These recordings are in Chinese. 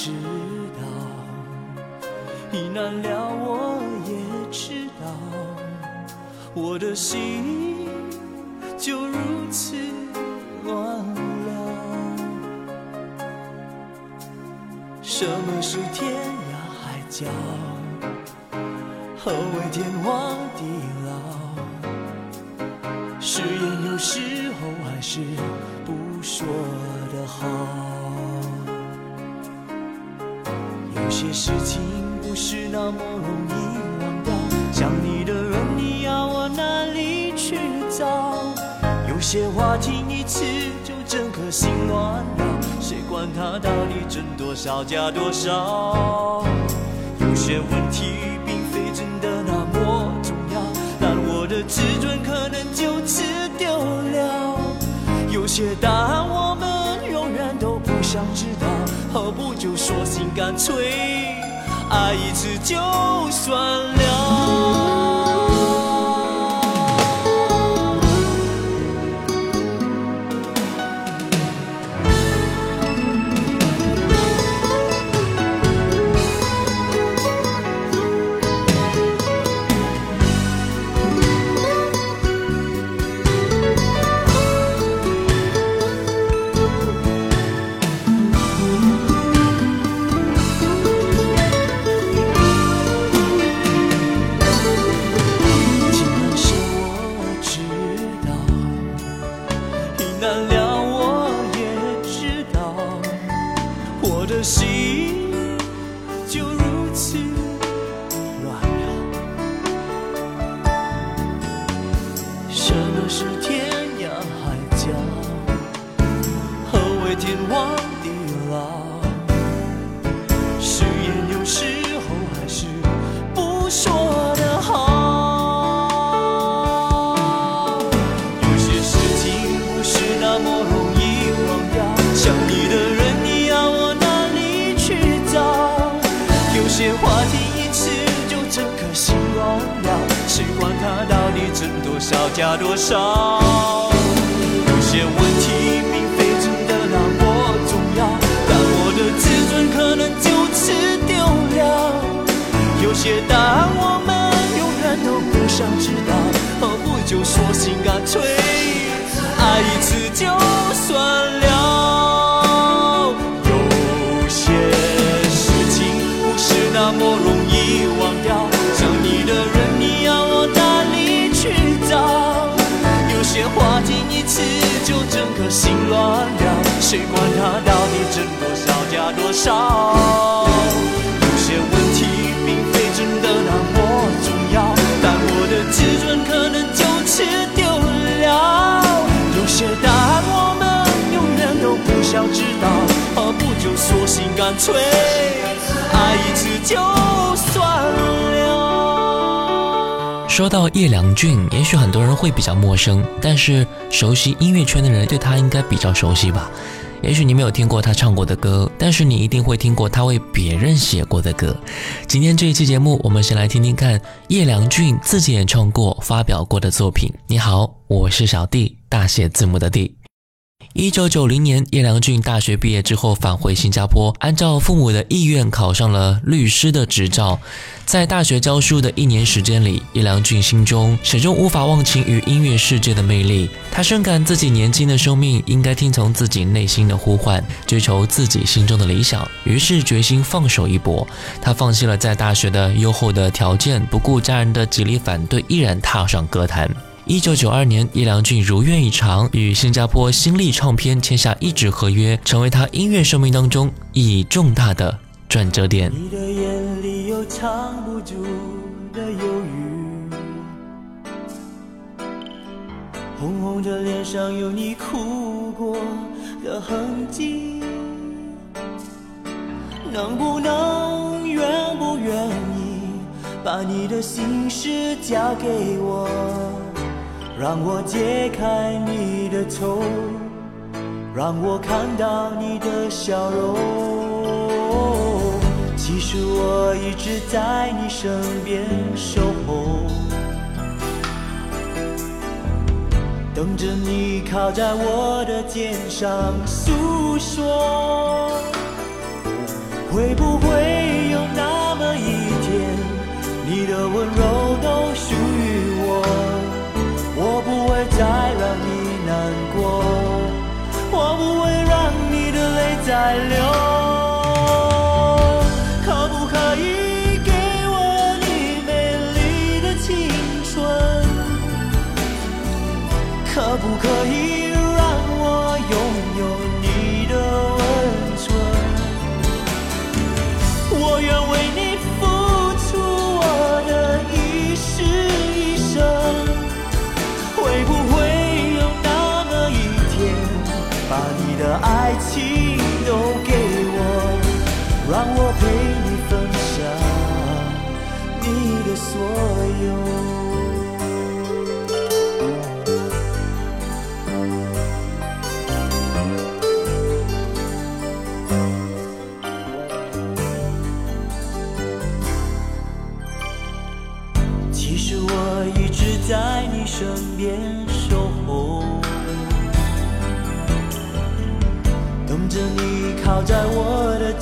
知道，意难了我也知道，我的心就如此乱了。什么是天？涯海角何为天荒地老？誓言有时候还是不说的好。些事情不是那么容易忘掉，想你的人你要往哪里去找？有些话听一次就整颗心乱了，谁管他到底挣多少加多少？有些问题并非真的那么重要，但我的自尊可能就此丢了。有些答案我们永远都不想知道，就说心干脆爱一次就算了。些答案我们永远都不想知道，何不就索性干脆爱一次就算了？有些事情不是那么容易忘掉，想你的人，你要我哪里去找？有？些话听一次就整颗心乱了，谁管它到底挣多少加多少？能就此丢了。有些答案我们永远都不想知道，何不就索性干脆爱一次就算了？说到叶良俊，也许很多人会比较陌生，但是熟悉音乐圈的人对他应该比较熟悉吧。也许你没有听过他唱过的歌，但是你一定会听过他为别人写过的歌。今天这一期节目，我们先来听听看叶良俊自己演唱过、发表过的作品。你好，我是小弟，大写字母的弟。一九九零年，叶良俊大学毕业之后返回新加坡，按照父母的意愿考上了律师的执照。在大学教书的一年时间里，叶良俊心中始终无法忘情于音乐世界的魅力。他深感自己年轻的生命应该听从自己内心的呼唤，追求自己心中的理想。于是决心放手一搏。他放弃了在大学的优厚的条件，不顾家人的极力反对，毅然踏上歌坛。一九九二年，叶良俊如愿以偿，与新加坡新力唱片签下一纸合约，成为他音乐生命当中意义重大的转折点。你的眼里有藏不住的忧郁，红红的脸上有你哭过的痕迹，能不能愿不愿意把你的心事交给我？让我解开你的愁，让我看到你的笑容。其实我一直在你身边守候，等着你靠在我的肩上诉说。会不会有那么一天，你的温柔流。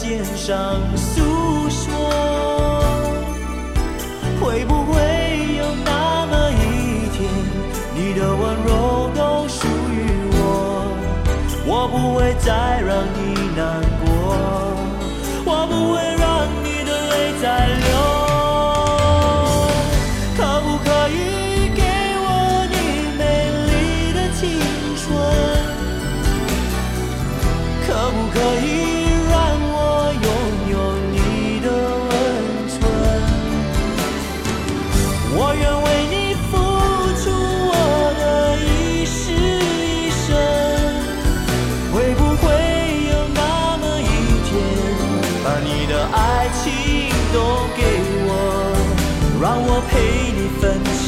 肩上诉说，会不会有那么一天，你的温柔都属于我，我不会再让你难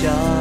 God.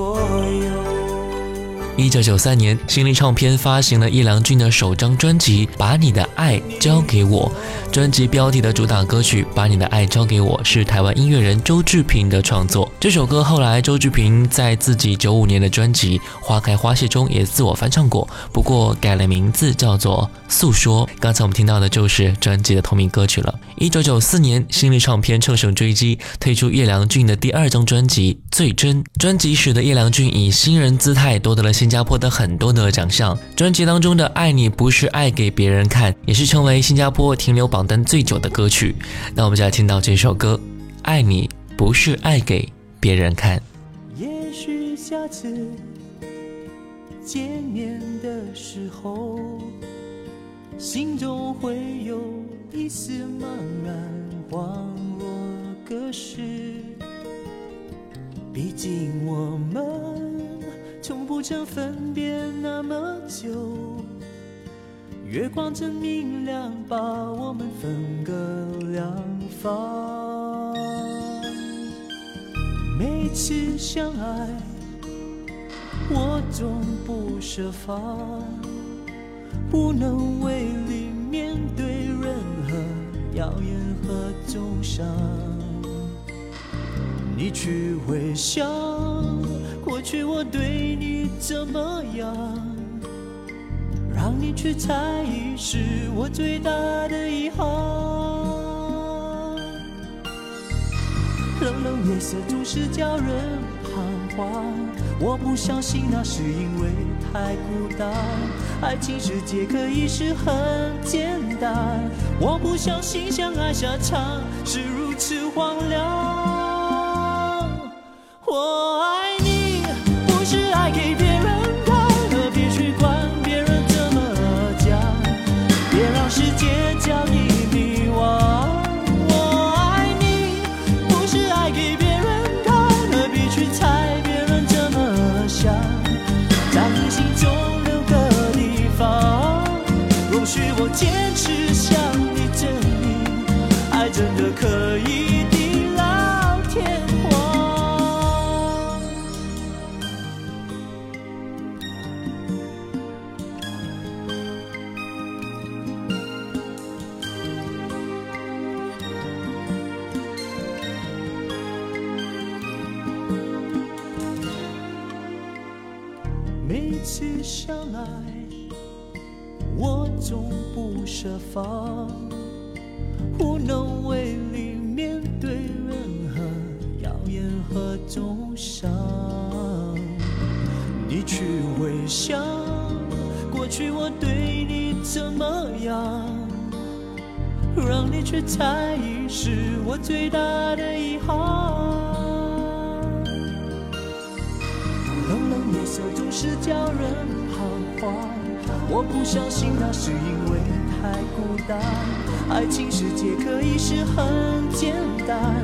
所有。一九九三年，新力唱片发行了叶良俊的首张专辑《把你的爱交给我》。专辑标题的主打歌曲《把你的爱交给我》是台湾音乐人周志平的创作。这首歌后来周志平在自己九五年的专辑《花开花谢》中也自我翻唱过，不过改了名字叫做《诉说》。刚才我们听到的就是专辑的同名歌曲了。一九九四年，新力唱片乘胜追击，推出叶良俊的第二张专辑《最真》。专辑使得叶良俊以新人姿态夺得了新加坡的很多的奖项。专辑当中的《爱你不是爱给别人看》也是成为新加坡停留榜单最久的歌曲。那我们就来听到这首歌《爱你不是爱给别人看》。也许下次见面的时候，心中会有一丝茫然，恍若隔世。毕竟我们从不曾分别那么久，月光真明亮，把我们分隔两方。每次相爱，我总不设防，不能为力面对任何谣言和重伤。你去回想过去我对你怎么样，让你去猜疑是我最大的遗憾。冷冷夜色总是叫人彷徨，我不相信那是因为太孤单。爱情世界可以是很简单，我不相信相爱下场是如此荒凉。我怎么样，让你去猜疑是我最大的遗憾。冷冷夜色总是叫人彷徨，我不相信那是因为太孤单。爱情世界可以是很简单，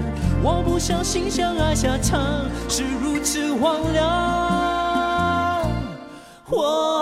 我不相信相爱下场是如此荒凉。我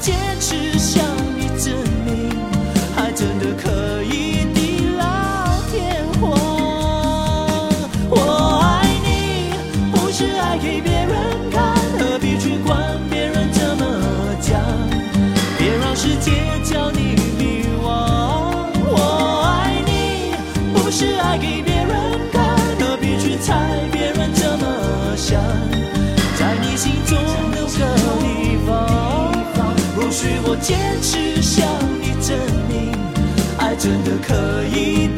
坚持。坚持向你证明，爱真的可以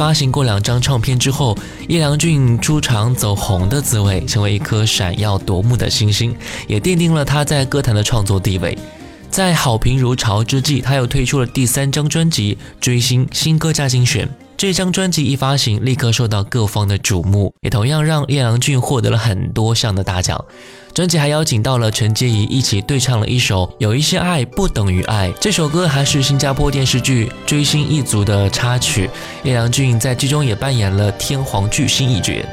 发行过两张唱片之后，叶良俊出场走红的滋味，成为一颗闪耀夺目的星星，也奠定了他在歌坛的创作地位。在好评如潮之际，他又推出了第三张专辑《追星新歌加精选》。这张专辑一发行，立刻受到各方的瞩目，也同样让叶良俊获得了很多项的大奖。专辑还邀请到了陈洁仪一起对唱了一首《有一些爱不等于爱》。这首歌还是新加坡电视剧《追星一族》的插曲，叶良俊在剧中也扮演了天皇巨星一角。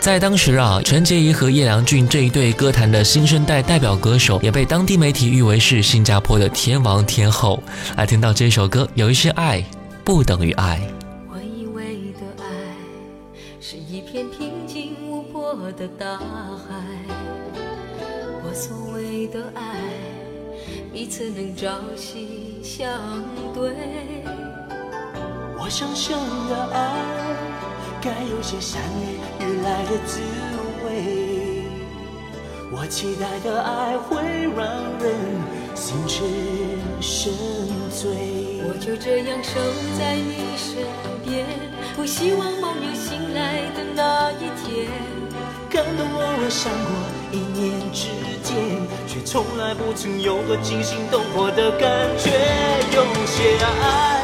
在当时啊，陈洁仪和叶良俊这一对歌坛的新生代代表歌手，也被当地媒体誉为是新加坡的天王天后。来听到这首歌，《有一些爱不等于爱》。的大海，我所谓的爱，彼此能朝夕相对。我想象的爱，该有些山雨欲来的滋味。我期待的爱，会让人心驰神醉。我就这样守在你身边，不希望梦游醒来的那一天。感动偶尔闪过，一念之间，却从来不曾有过惊心动魄的感觉。有些爱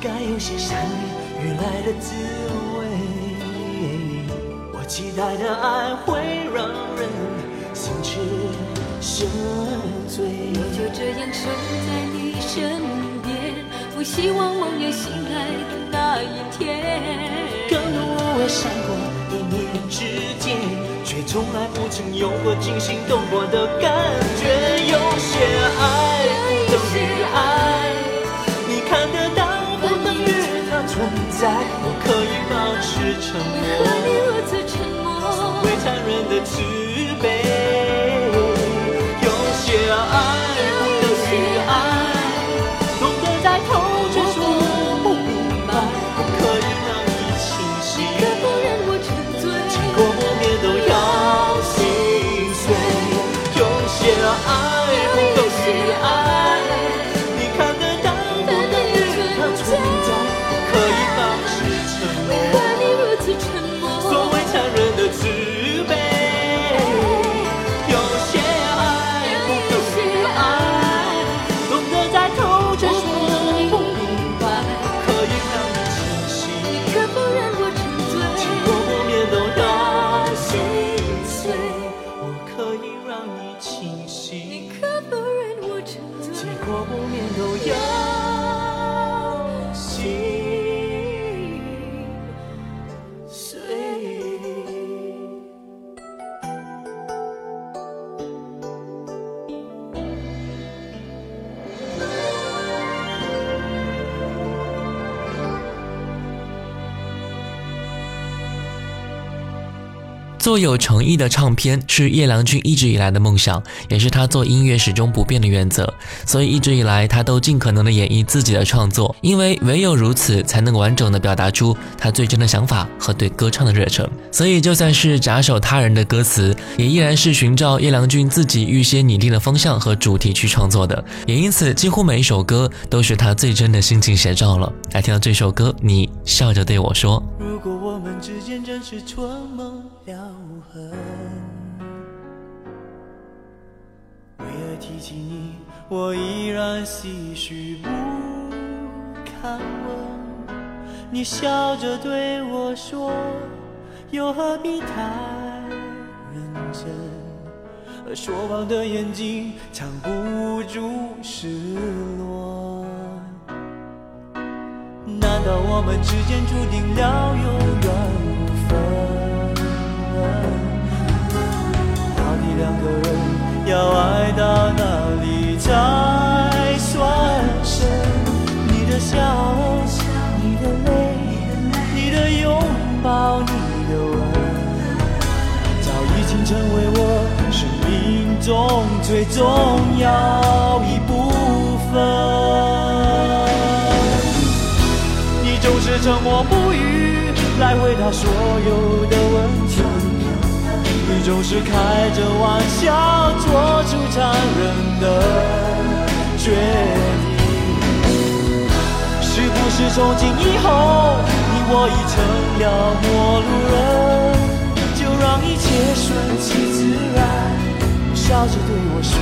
该有些想你，雨来的滋味。我期待的爱会让人心驰神醉。我就这样守在你身边，不希望梦魇醒来的那一天。可能我爱闪过一念之间，却从来不曾有过惊心动魄的感觉。有些爱。我可以保持沉默。做有诚意的唱片是叶良君一直以来的梦想，也是他做音乐始终不变的原则。所以一直以来，他都尽可能的演绎自己的创作，因为唯有如此，才能完整的表达出他最真的想法和对歌唱的热忱。所以，就算是假手他人的歌词，也依然是寻找叶良君自己预先拟定的方向和主题去创作的。也因此，几乎每一首歌都是他最真的心情写照了。来听到这首歌，你笑着对我说：“如果真是春梦。”了无痕。为了提起你，我依然唏嘘不堪问。你笑着对我说，又何必太认真？而说谎的眼睛藏不住失落。难道我们之间注定了有缘无分？两个人要爱到哪里才算深？你的笑，你的泪，你的拥抱，你的吻，早已经成为我生命中最重要一部分。你总是沉默不语来回答所有的问题。你总是开着玩笑，做出残忍的决定。是不是从今以后，你我已成了陌路人？就让一切顺其自然，笑着对我说。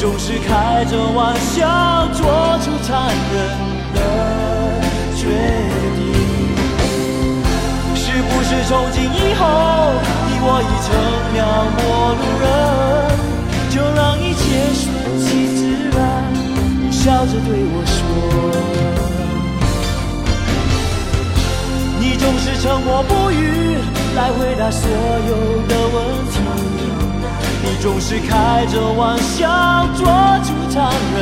总是开着玩笑做出残忍的决定。是不是从今以后你我已成了陌路人？就让一切顺其自然，你笑着对我说，你总是沉默不语。来回答所有的问题，你总是开着玩笑，做出残忍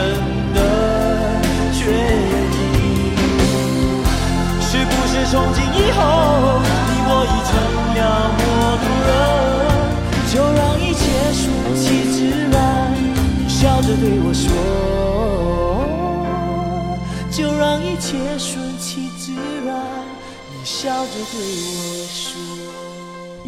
的决定。是不是从今以后，你我已成了陌路人？就让一切顺其自然，你笑着对我说。就让一切顺其自然，你笑着对我说。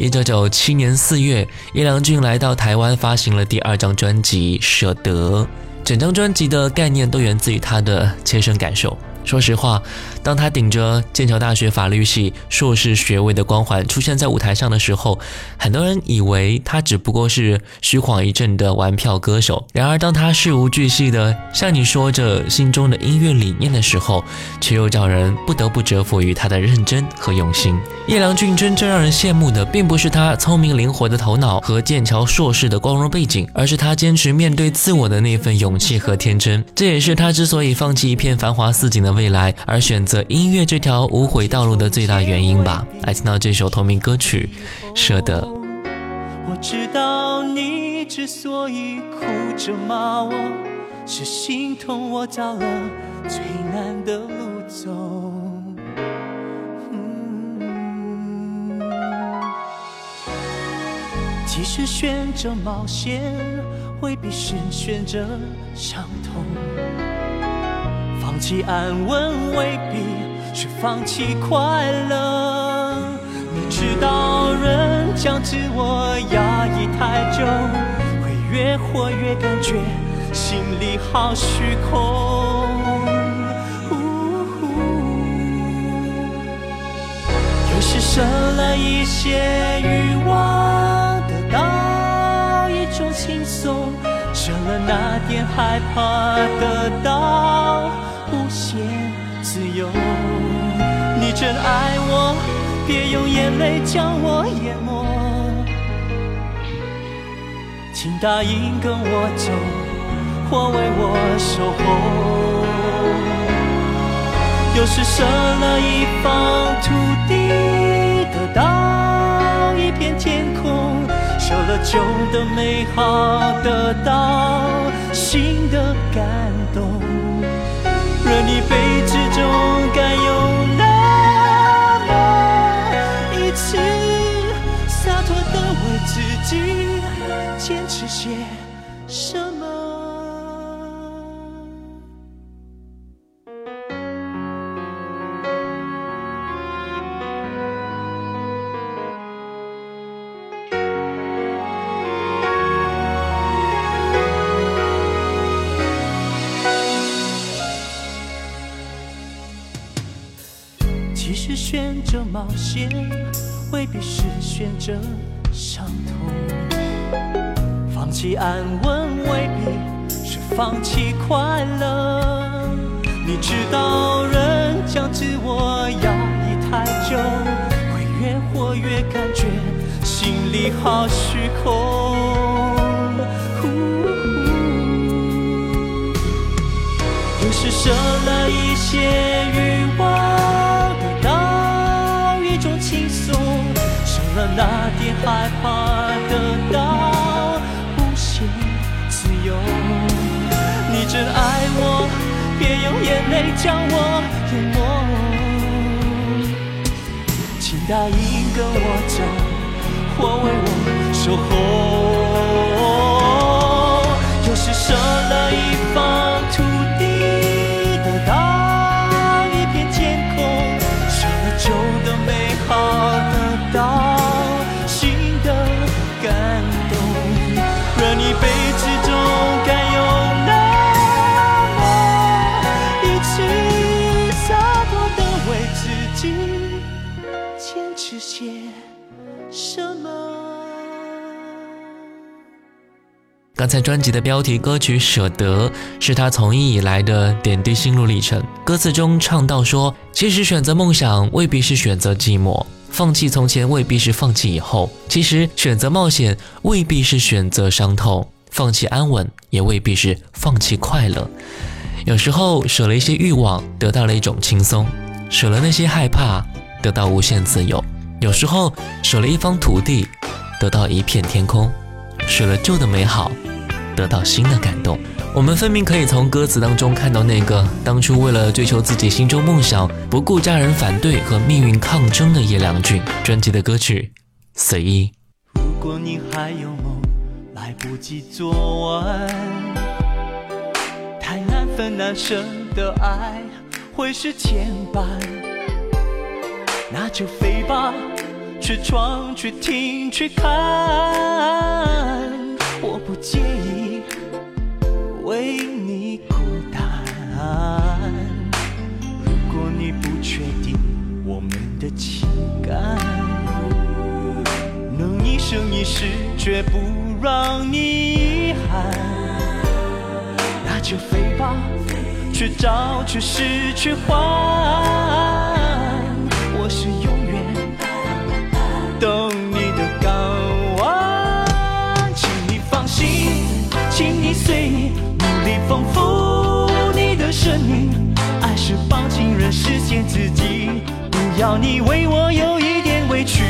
一九九七年四月，叶良俊来到台湾，发行了第二张专辑《舍得》。整张专辑的概念都源自于他的切身感受。说实话，当他顶着剑桥大学法律系硕士学位的光环出现在舞台上的时候，很多人以为他只不过是虚晃一阵的玩票歌手。然而，当他事无巨细的向你说着心中的音乐理念的时候，却又叫人不得不折服于他的认真和用心。叶良俊真正让人羡慕的，并不是他聪明灵活的头脑和剑桥硕士的光荣背景，而是他坚持面对自我的那份勇气和天真。这也是他之所以放弃一片繁华似锦的。未来而选择音乐这条无悔道路的最大原因吧。来听到这首同名歌曲《舍得》。我知道你之所以哭着骂我，是心痛我找了最难的路走。其实选择冒险，未必是选择伤痛。弃安稳未必是放弃快乐。你知道人将自我压抑太久，会越活越感觉心里好虚空。有时舍了一些欲望，得到一种轻松。舍了那点害怕，得到些自由。你真爱我，别用眼泪将我淹没。请答应跟我走，或为我守候。有时舍了一方土地，得到一片天空。舍了旧的美好，得到新的感动。若你辈子中该有那么一次，洒脱的为自己坚持些。冒险，未必是选择伤痛；放弃安稳，未必是放弃快乐。你知道，人将自我压抑太久，会越活越感觉心里好虚空。有时舍了一些那点害怕得到无限自由，你真爱我，别用眼泪将我淹没。请答应跟我走，或为我守候。刚才专辑的标题歌曲《舍得》是他从艺以来的点滴心路历程。歌词中唱到说：“其实选择梦想未必是选择寂寞，放弃从前未必是放弃以后。其实选择冒险未必是选择伤痛，放弃安稳也未必是放弃快乐。有时候舍了一些欲望，得到了一种轻松；舍了那些害怕，得到无限自由。有时候舍了一方土地，得到一片天空；舍了旧的美好。”得到新的感动，我们分明可以从歌词当中看到那个当初为了追求自己心中梦想，不顾家人反对和命运抗争的叶良俊。专辑的歌曲《随意》。如果你还有梦来不及做完，太难分难舍的爱会是牵绊，那就飞吧，去闯，去听，去看，我不介意。为你孤单。如果你不确定我们的情感，能一生一世绝不让你遗憾，那就飞吧，去找，去失，去换。我是永远等你的港湾，请你放心，请你随意。丰富你的生命，爱是帮情人实现自己，不要你为我有一点委屈，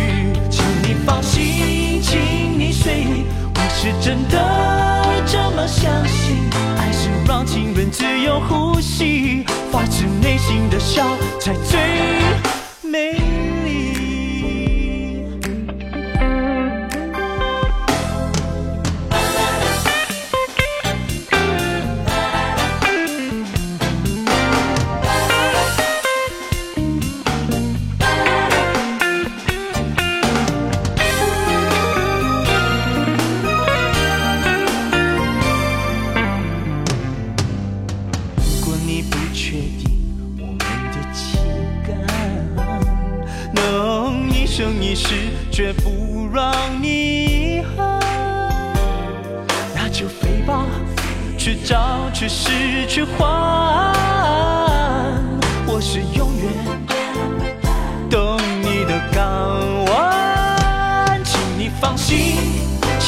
请你放心，请你随意，我是真的这么相信，爱是让情人自由呼吸，发自内心的笑才最美。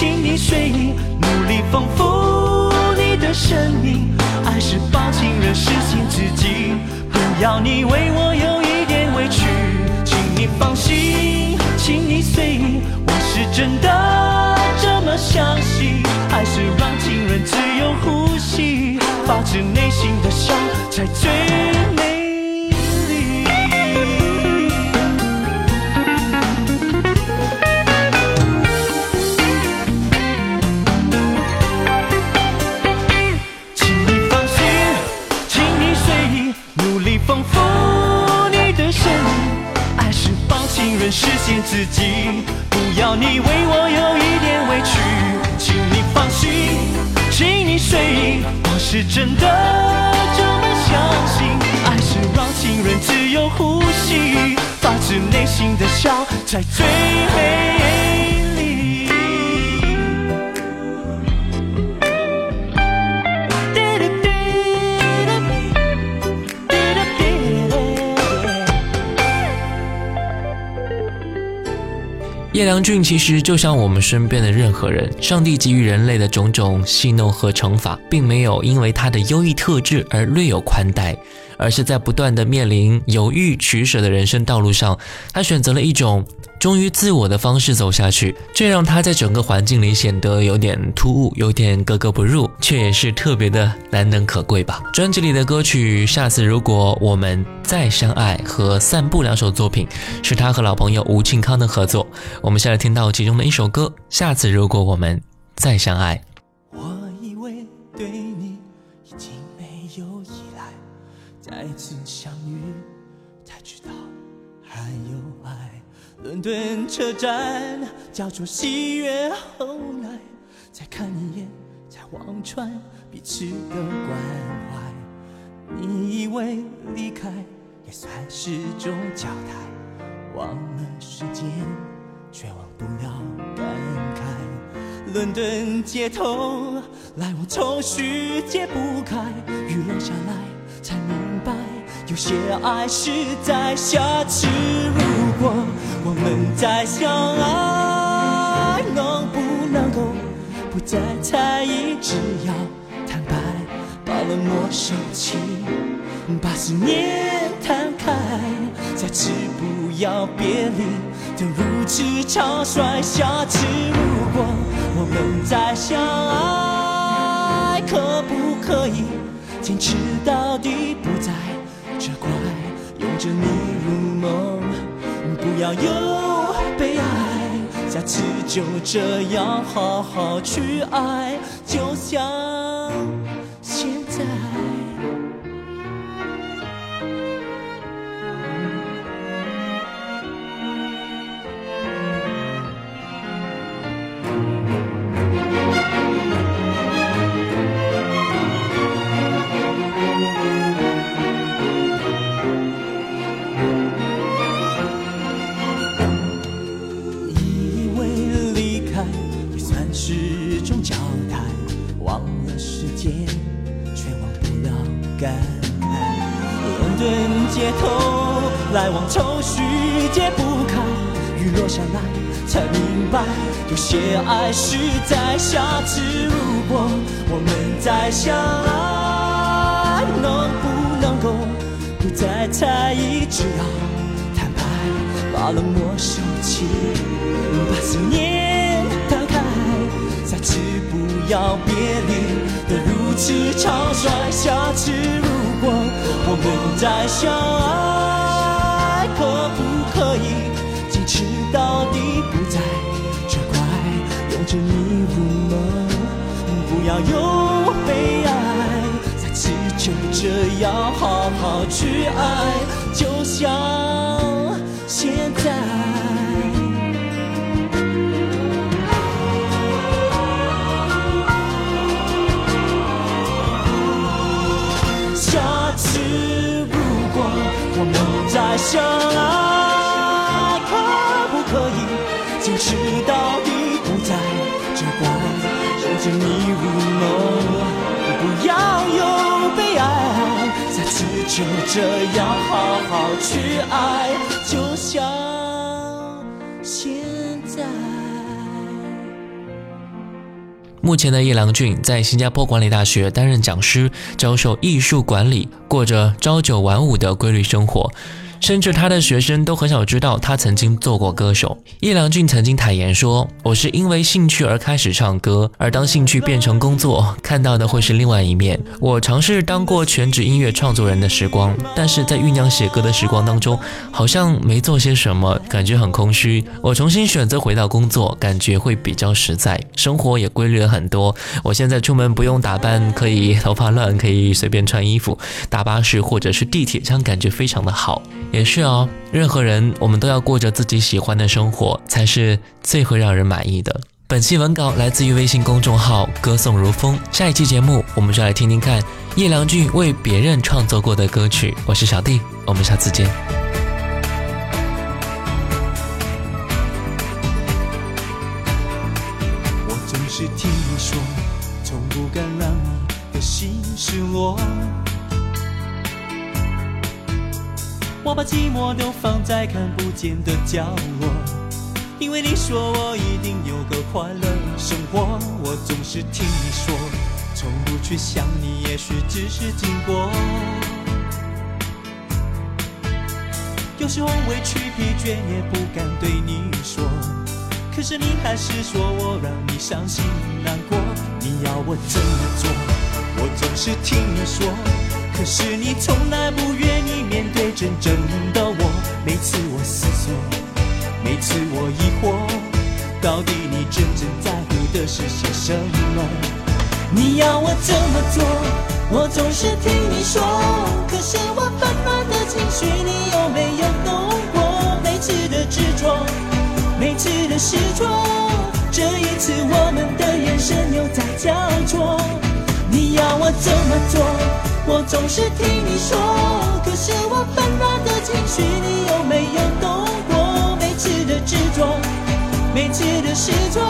请你随意，努力丰富你的生命。爱是帮情人实现自己，不要你为我有一点委屈，请你放心，请你随意，我是真的这么相信。爱是让情人自由呼吸，发自内心的笑才最美实现自己，不要你为我有一点委屈。请你放心，请你随意，我是真的这么相信。爱是让情人自由呼吸，发自内心的笑才最美叶良俊其实就像我们身边的任何人，上帝给予人类的种种戏弄和惩罚，并没有因为他的优异特质而略有宽待，而是在不断的面临犹豫取舍的人生道路上，他选择了一种忠于自我的方式走下去，这让他在整个环境里显得有点突兀，有点格格不入，却也是特别的难能可贵吧。专辑里的歌曲《下次如果我们再相爱》和《散步》两首作品，是他和老朋友吴庆康的合作。我们现在听到其中的一首歌《下次如果我们再相爱》。我以为对你已经没有依赖，再次伦敦车站交错喜悦，后来再看一眼，才望穿彼此的关怀。你以为离开也算是种交代，忘了时间。却忘不了感慨。伦敦街头，来往愁绪解不开，雨落下来才明白，有些爱是在下次如果们再相爱，能不能够不再猜疑，只要坦白，把冷漠收起，把思念摊开，再次不要别离。都如此草率，下次如果我们再相爱，可不可以坚持到底，不再责怪，拥着你入梦，不要有悲哀，下次就这样好好去爱，就像头，来往愁绪解不开，雨落下来才明白，有些爱是在下次如果我们再相爱，能不能够不再猜疑，只要坦白，把冷漠收起，把思念打开，再次不要别离的如此草率。下次如我们再相爱，可不可以坚持到底，不再责怪，拥着你入梦，不要有悲哀，再次就这样好好去爱，就像现在。相爱，可不可以坚持到底不再责怪，让着你入梦，不要有悲哀，下次就这样好好去爱，就像现在。目前的叶良俊在新加坡管理大学担任讲师，教授艺术管理，过着朝九晚五的规律生活。甚至他的学生都很少知道他曾经做过歌手。叶良俊曾经坦言说：“我是因为兴趣而开始唱歌，而当兴趣变成工作，看到的会是另外一面。我尝试当过全职音乐创作人的时光，但是在酝酿写歌的时光当中，好像没做些什么，感觉很空虚。我重新选择回到工作，感觉会比较实在，生活也规律了很多。我现在出门不用打扮，可以头发乱，可以随便穿衣服，搭巴士或者是地铁，这样感觉非常的好。”也是哦，任何人我们都要过着自己喜欢的生活，才是最会让人满意的。本期文稿来自于微信公众号“歌颂如风”。下一期节目，我们就来听听看叶良俊为别人创作过的歌曲。我是小弟，我们下次见。我总是听说，从不敢让你的心失落。我把寂寞都放在看不见的角落，因为你说我一定有个快乐生活。我总是听你说，从不去想你，也许只是经过。有时候委屈疲倦也不敢对你说，可是你还是说我让你伤心难过。你要我怎么做？我总是听你说。可是你从来不愿意面对真正的我，每次我思索，每次我疑惑，到底你真正在乎的是些什么？你要我怎么做？我总是听你说，可是我纷乱的情绪，你有没有懂过？每次的执着，每次的失措，这一次我们的眼神又在交错，你要我怎么做？我总是听你说，可是我纷乱的情绪，你有没有懂过？每次的执着，每次的失措，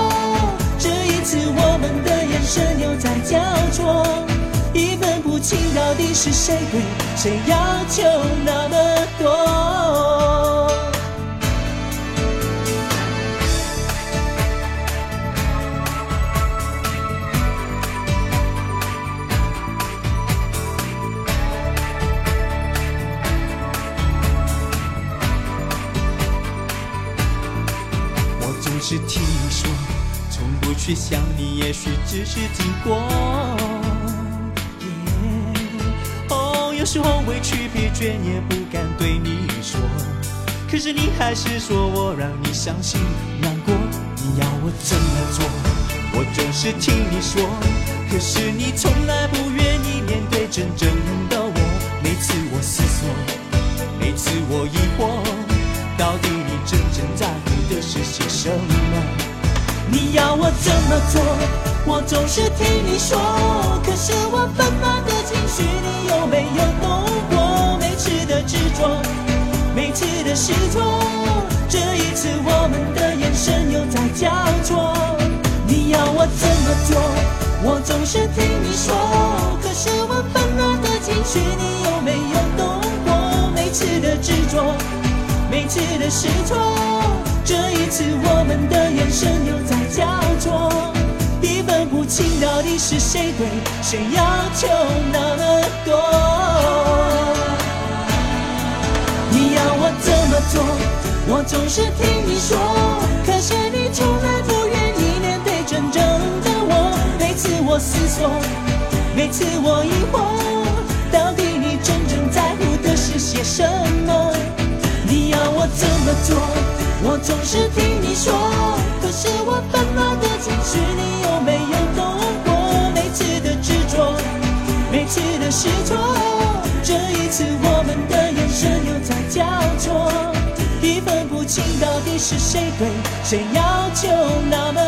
这一次我们的眼神又在交错，一分不清到底是谁对，谁要求那么多？从不去想你，也许只是经过。哦，有时候委屈疲倦也不敢对你说，可是你还是说我让你伤心难过。你要我怎么做？我总是听你说，可是你从来不愿意面对真正的我。每次我思索，每次我疑惑，到底你真正在乎？的是些什么？你要我怎么做？我总是听你说，可是我纷乱的情绪，你有没有懂过？每次的执着，每次的失措，这一次我们的眼神又在交错。你要我怎么做？我总是听你说，可是我纷乱的情绪，你有没有懂过？每次的执着，每次的失措。这一次，我们的眼神又在交错，一分不清到底是谁对，谁要求那么多？你要我怎么做？我总是听你说，可是你从来不愿意面对真正的我。每次我思索，每次我疑惑，到底你真正在乎的是些什么？你要我怎么做？我总是听你说，可是我烦恼的情绪，你有没有懂过？每次的执着，每次的失措，这一次我们的眼神又在交错，已分不清到底是谁对，谁要求那么？